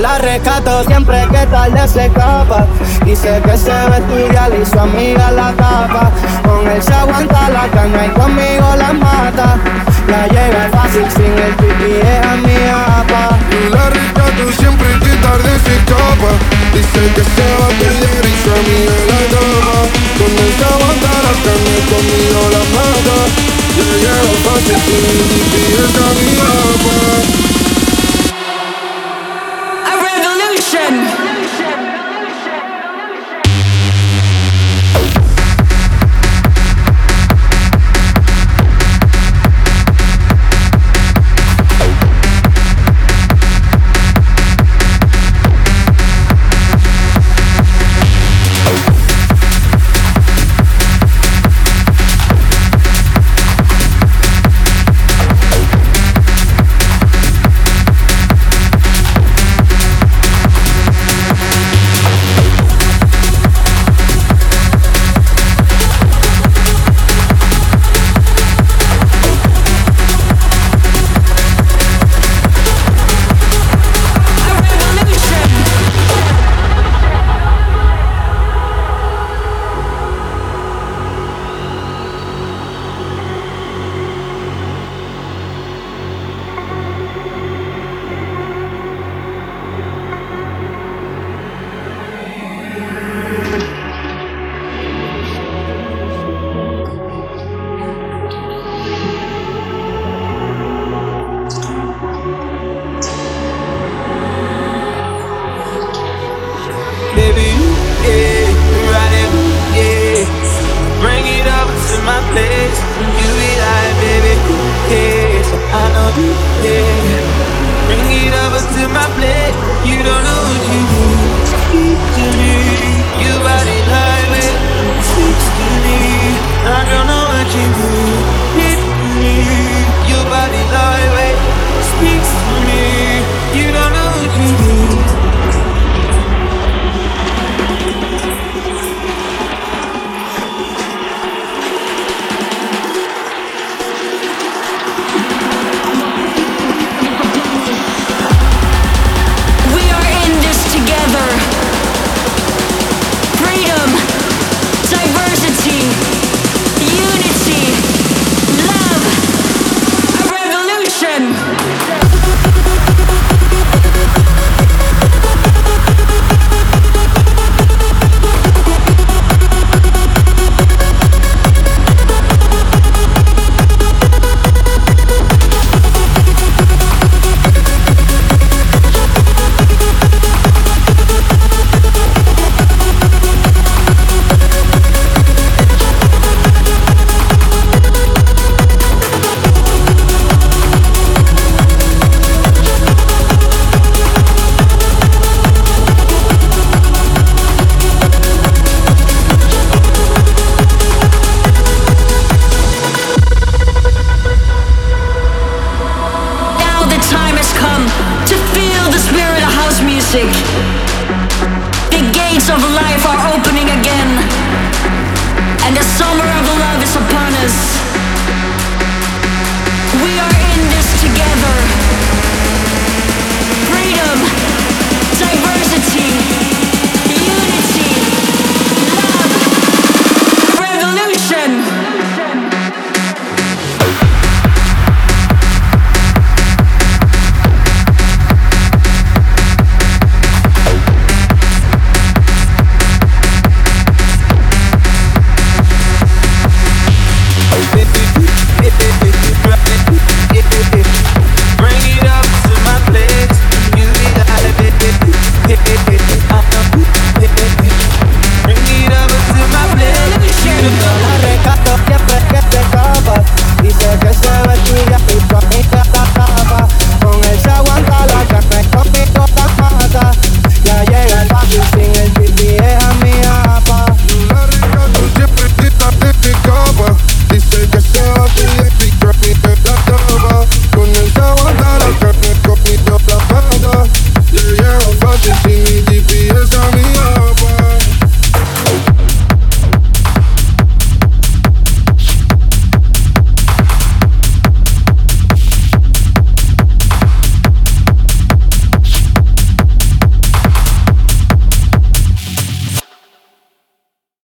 la rescato siempre que tarde se escapa. Y sé que se ve y su amiga la tapa. Con él se aguanta la caña y conmigo la mata. La llega fácil sin el pipi, es a mi apa. La rescato siempre que tarde se escapa. Y sé que se va a y su amiga la tapa. Con él se aguanta la caña y conmigo la mata. La lleva fácil sin